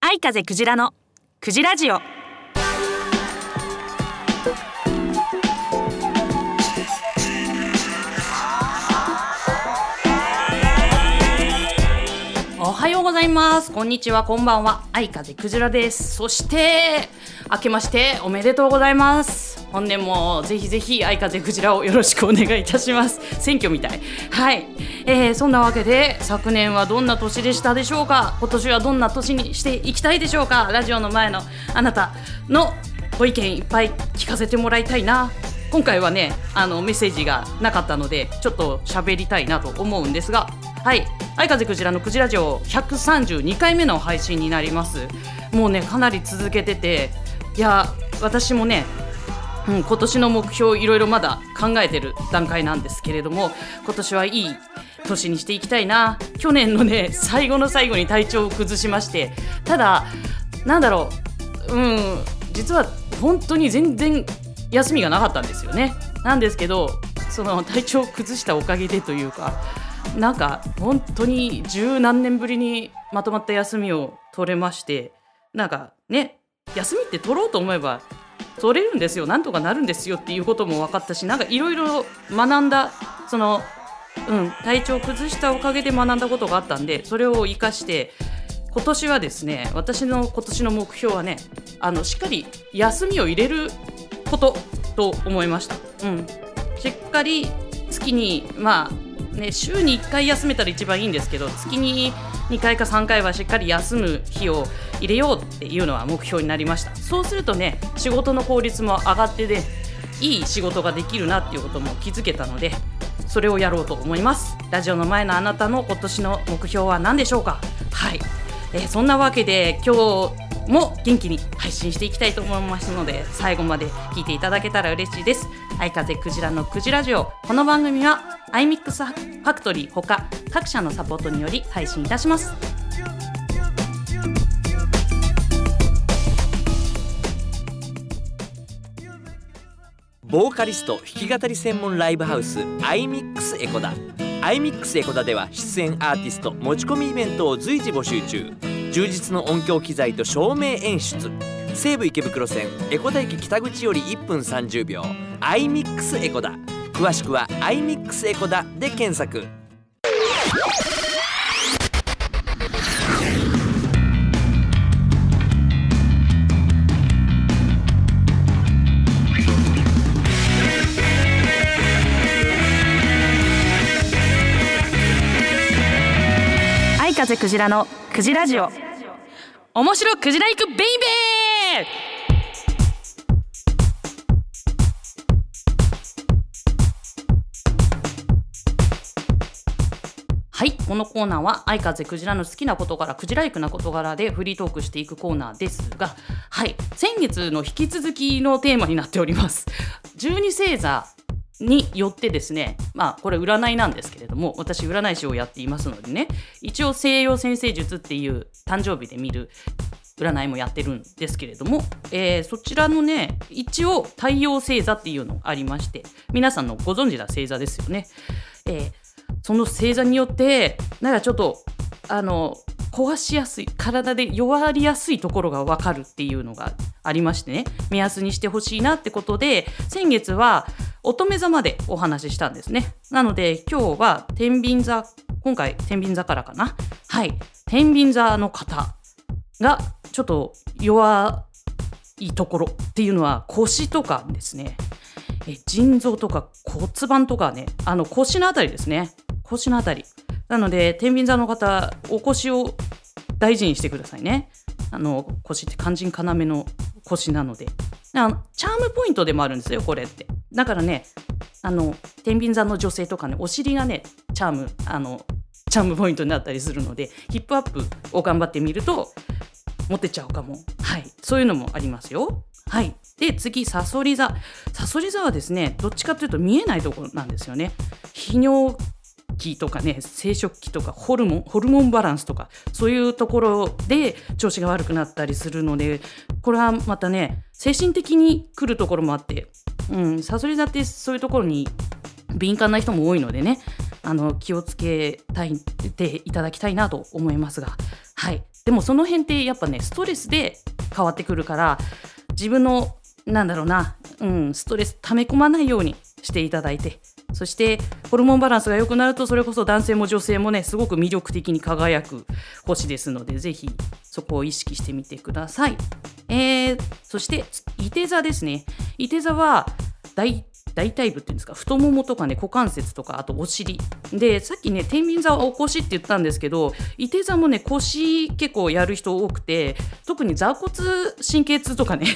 愛風クジラのクジラジオはようございます。こんにちは。こんばんは。愛風クジラです。そして明けましておめでとうございます。本年もぜひぜひ愛風クジラをよろしくお願いいたします。選挙みたい。はい、えー、そんなわけで昨年はどんな年でしたでしょうか？今年はどんな年にしていきたいでしょうか？ラジオの前のあなたのご意見いっぱい聞かせてもらいたいな。今回はねあのメッセージがなかったのでちょっと喋りたいなと思うんですがはい。相風クジラのクジラ城132回目の配信になります。もうねかなり続けてていや私もねうん、今年の目標いろいろまだ考えてる段階なんですけれども今年はいい年にしていきたいな。去年のね最後の最後に体調を崩しましてただなんだろううん実は本当に全然休みがなかったんですよね。なんですけどその体調を崩したおかげでというかなんか本当に十何年ぶりにまとまった休みを取れましてなんかね休みって取ろうと思えば取れるんですよなんとかなるんですよっていうことも分かったしなんかいろいろ学んだその、うん、体調を崩したおかげで学んだことがあったんでそれを生かして今年はですね私の今年の目標はねあのしっかり休みを入れることと思いました。うん、しっかり月にまあね週に1回休めたら一番いいんですけど月に2回か3回はしっかり休む日を入れようっていうのは目標になりました。そうするとね仕事の効率も上がってねいい仕事ができるなっていうことも気づけたのでそれをやろうと思います。ラジオの前のあなたの今年の目標は何でしょうか？はい、えーそんなわけで今日も元気に配信していきたいと思いますので最後まで聞いていただけたら嬉しいです。愛風クジラのクジラジオ。この番組は iMix ファクトリーほか各社のサポートにより配信いたします。ボーカリスト弾き語り専門ライブハウス iMix エコダ。iMix エコダでは出演アーティスト持ち込みイベントを随時募集中。充実の音響機材と照明演出。西武池袋線エコダ駅北口より1分30秒。iMix エコダ詳しくは iMix エコダで検索。愛風クジラのクジラジオ。面白クジラ行くベイベーはいこのコーナーは愛風クジラの好きな事柄クジライクな事柄でフリートークしていくコーナーですがはい先月の引き続きのテーマになっております。十二星座によってですねまあこれ占いなんですけれども私占い師をやっていますのでね一応西洋先生術っていう誕生日で見る占いもやってるんですけれども、えーそちらのね一応太陽星座っていうのがありまして皆さんのご存知な星座ですよね。えーその星座によってなんかちょっとあの壊しやすい体で弱りやすいところが分かるっていうのがありましてね。目安にしてほしいなってことで先月は乙女座までお話ししたんですね。なので今日は天秤座今回天秤座からかな。はい。天秤座の方がちょっと弱いところっていうのは腰とかですね。え腎臓とか骨盤とかね。あの腰のあたりですね。腰のあたり。なので天秤座の方お腰を大事にしてくださいね。あの腰って肝心要の腰なので。あのチャームポイントでもあるんですよこれって。だからねあの天秤座の女性とかねお尻がねチャームあのチャームポイントになったりするのでヒップアップを頑張ってみるとモテちゃうかも。はい。そういうのもありますよ。はい。で次サソリ座。サソリ座はですねどっちかというと見えないところなんですよね。泌尿器とかね生殖器とかホルモンホルモンバランスとかそういうところで調子が悪くなったりするのでこれはまたね精神的に来るところもあって、うん、サソリ座ってそういうところに敏感な人も多いのでねあの気をつけたいていただきたいなと思いますがはい。でもその辺ってやっぱねストレスで変わってくるから自分のなんだろうな、うん、ストレス溜め込まないようにしていただいてそしてホルモンバランスが良くなるとそれこそ男性も女性もねすごく魅力的に輝く星ですのでぜひそこを意識してみてください。えー、そしていて座ですね。いて座は大大腿部っていうんですか？太ももとかね股関節とかあとお尻。でさっきね天秤座はお腰って言ったんですけどいて座もね腰結構やる人多くて特に座骨神経痛とかね。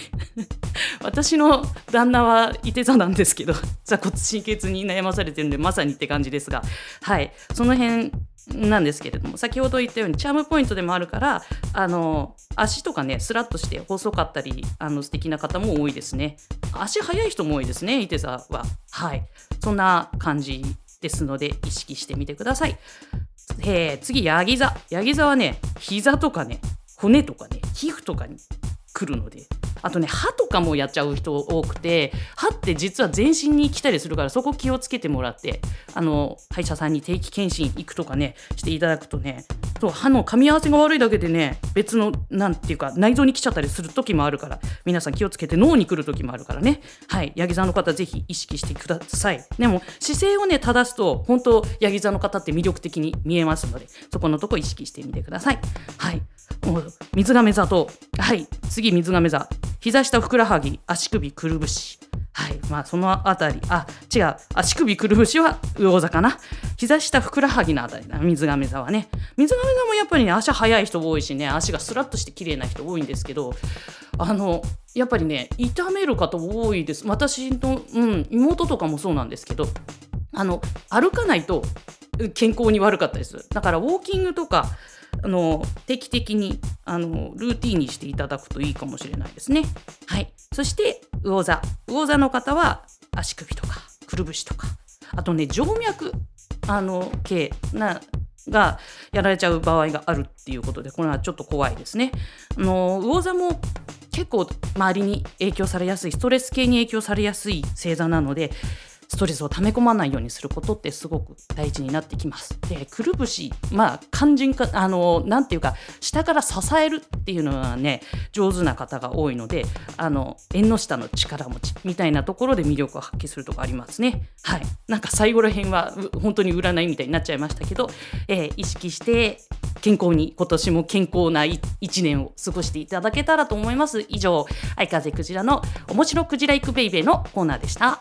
私の旦那はいて座なんですけど座骨神経痛に悩まされてるんでまさにって感じですが。はい。その辺なんですけれども先ほど言ったようにチャームポイントでもあるからあの足とかねスラッとして細かったりあの素敵な方も多いですね。足速い人も多いですねいて座は。はい。そんな感じですので意識してみてください。えー、次ヤギ座。ヤギ座はね膝とかね骨とかね皮膚とかに来るのであとね歯とかもやっちゃう人多くて歯って実は全身に来たりするからそこ気をつけてもらってあの歯医者さんに定期検診行くとかねしていただくとねそう歯の噛み合わせが悪いだけでね別のなんていうか内臓に来ちゃったりする時もあるから皆さん気をつけて脳に来る時もあるからね。はいヤギ座の方ぜひ意識してください。でも姿勢をね正すと本当ヤギ座の方って魅力的に見えますのでそこのとこ意識してみてください。はい。もう水亀座とはい。次水亀座。膝下ふくらはぎ足首くるぶし。はい。まあそのあたり。あ違う。足首くるぶしは魚座かな。膝下ふくらはぎのあたりだ。水亀座はね。水亀座もやっぱりね足速い人多いしね足がスラッとして綺麗な人多いんですけどあのやっぱりね痛める方多いです。私の、うん、妹とかもそうなんですけどあの歩かないと健康に悪かったですだからウォーキングとかあの定期的にあのルーティンにしていただくといいかもしれないですね。はい、そして魚座魚座の方は足首とかくるぶしとかあとね静脈あの系ながやられちゃう場合があるっていうことでこれはちょっと怖いですね。あの魚座も結構周りに影響されやすいストレス系に影響されやすい星座なのでストレスを溜め込まないようにすることってすごく大事になってきます。でくるぶしまあ肝心かあのなんていうか下から支えるっていうのはね上手な方が多いのであの縁の下の力持ちみたいなところで魅力を発揮するとこありますね。はいなんか最後ら辺は本当に占いみたいになっちゃいましたけど、えー、意識して健康に今年も健康な1年を過ごしていただけたらと思います。以上相風クジラの面白クジライクベイベーのコーナーでした。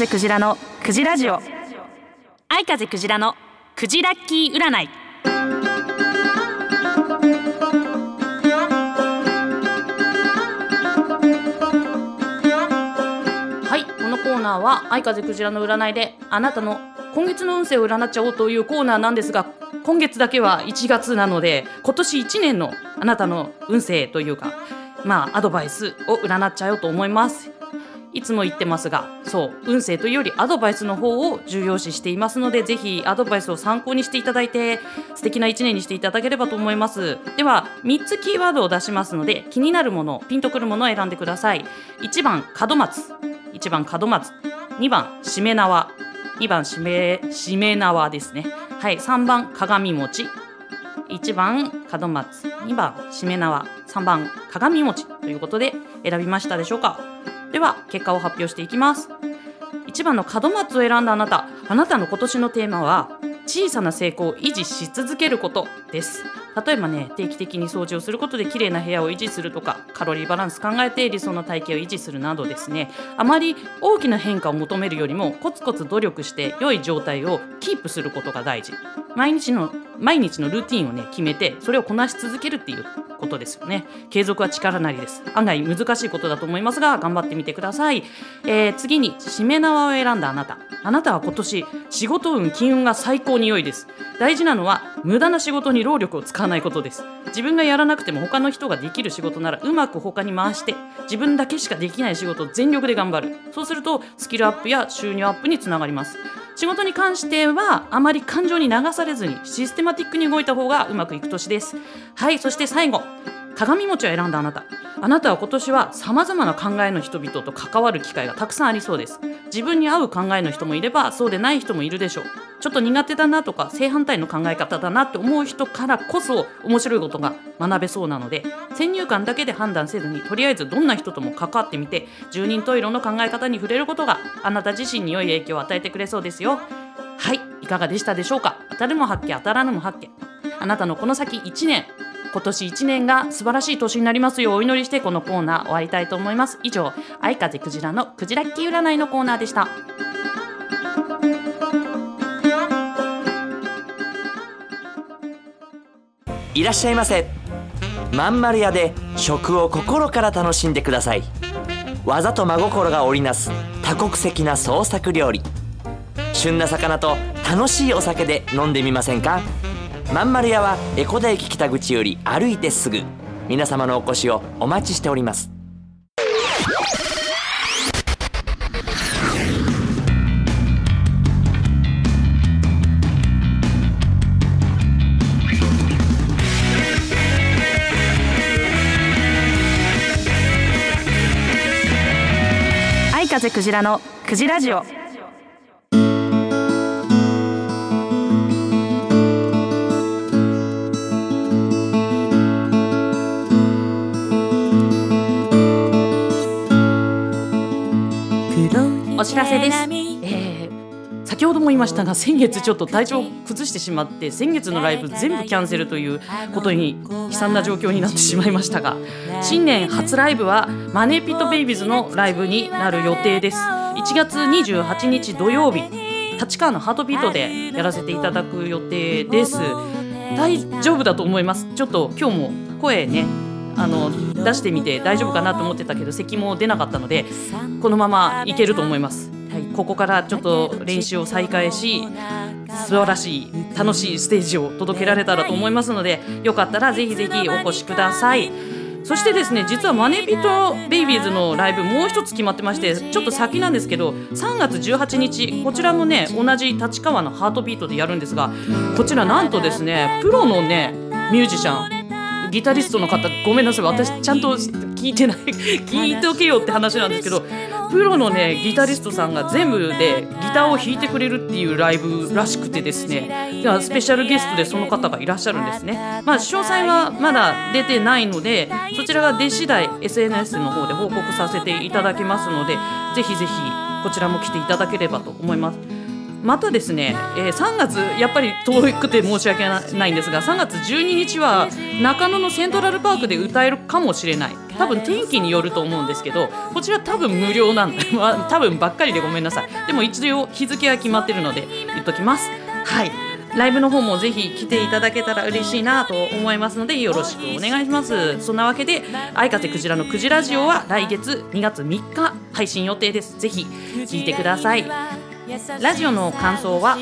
風クジラのクジラジオ。愛風クジラのクジラッキー占い。はいこのコーナーは愛風クジラの占いであなたの今月の運勢を占っちゃおうというコーナーなんですが今月だけは1月なので今年1年のあなたの運勢というかまあアドバイスを占っちゃおうと思います。いつも言ってますがそう運勢というよりアドバイスの方を重要視していますのでぜひアドバイスを参考にしていただいて素敵な一年にしていただければと思います。では3つキーワードを出しますので気になるものピンとくるものを選んでください。1番門松。1番門松。2番しめ縄。2番しめしめ縄ですね。はい3番鏡餅。1番門松。2番しめ縄。3番鏡餅ということで選びましたでしょうか。では結果を発表していきます。1番の門松を選んだあなたあなたの今年のテーマは小さな成功を維持し続けることです。例えばね定期的に掃除をすることで綺麗な部屋を維持するとかカロリーバランス考えて理想の体型を維持するなどですね。あまり大きな変化を求めるよりもコツコツ努力して良い状態をキープすることが大事。毎日の毎日のルーティンをね決めてそれをこなし続けるっていうことですよね。継続は力なりです。案外難しいことだと思いますが頑張ってみてください、えー、次に締め縄を選んだあなた。あなたは今年仕事運金運が最高に良いです。大事なのは無駄な仕事に労力を使わないことです。自分がやらなくても他の人ができる仕事ならうまく他に回して自分だけしかできない仕事を全力で頑張る。そうするとスキルアップや収入アップにつながります。仕事に関してはあまり感情に流されずにシステマティックに動いた方がうまくいく年です。はいそして最後鏡餅を選んだあなた。あなたは今年はさまざまな考えの人々と関わる機会がたくさんありそうです。自分に合う考えの人もいればそうでない人もいるでしょう。ちょっと苦手だなとか正反対の考え方だなって思う人からこそ面白いことが学べそうなので先入観だけで判断せずにとりあえずどんな人とも関わってみて十人十色の考え方に触れることがあなた自身に良い影響を与えてくれそうですよ。はい。かがでしたでしょうか？当たるも発見当たらぬも発見。あなたのこの先1年今年1年が素晴らしい年になりますようお祈りしてこのコーナー終わりたいと思います。以上愛風クジラのクジラッキー占いのコーナーでした。いらっしゃいませ。まん丸屋で食を心から楽しんでください。技と真心が織りなす多国籍な創作料理。旬な魚と楽しいお酒で飲んでみませんか？まん丸屋は江古田駅北口より歩いてすぐ。皆様のお越しをお待ちしております。風クジラのクジラジオ。お知らせです、えー先ほども言いましたが先月ちょっと体調を崩してしまって先月のライブ全部キャンセルということに悲惨な状況になってしまいましたが新年初ライブはマネーピットベイビーズのライブになる予定です。1月28日土曜日立川のハートビートでやらせていただく予定です。大丈夫だと思います。ちょっと今日も声ねあの出してみて大丈夫かなと思ってたけど咳も出なかったのでこのままいけると思います、はい、ここからちょっと練習を再開し素晴らしい楽しいステージを届けられたらと思いますのでよかったらぜひぜひお越しください。そしてですね実はマネビトベイビーズのライブもう一つ決まってましてちょっと先なんですけど3月18日こちらもね同じ立川のハートビートでやるんですがこちらなんとですねプロのねミュージシャンギタリストの方ごめんなさい私ちゃんと聞いてない聞いておけよって話なんですけどプロのねギタリストさんが全部でギターを弾いてくれるっていうライブらしくてですねではスペシャルゲストでその方がいらっしゃるんですね。まあ詳細はまだ出てないのでそちらが出次第 SNS の方で報告させていただきますのでぜひぜひこちらも来ていただければと思います。またですね、えー3月やっぱり遠くて申し訳ないんですが3月12日は中野のセントラルパークで歌えるかもしれない。多分天気によると思うんですけどこちら多分無料なんで、多分ばっかりでごめんなさい。でも一応日付は決まってるので言っときます。はい。ライブの方もぜひ来ていただけたら嬉しいなと思いますのでよろしくお願いします。そんなわけで「愛風クジラのクジラジオ」は来月2月3日配信予定です。ぜひ聞いてください。ラジオの感想は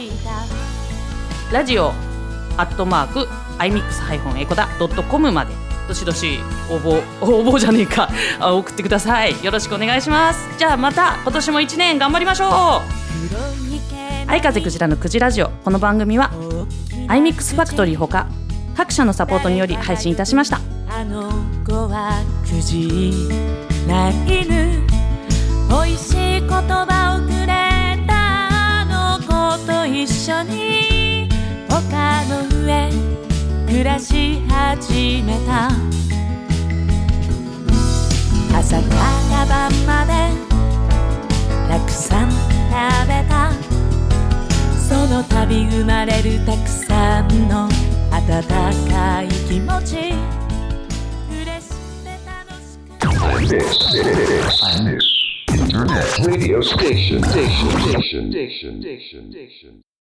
ラジオアットマーク iMix- エコダドットコムまでどしどし応募応募じゃねえか あ送ってください。よろしくお願いします。じゃあまた今年も1年頑張りましょう。愛風クジラのクジラジオ。この番組は iMix ファクトリーほか各社のサポートにより配信いたしました。あの子はくじない犬美味しい言葉を一緒に丘の上暮らし始めた朝から晩までたくさん食べたそのたび生まれるたくさんの温かい気持ち嬉しくて楽しくて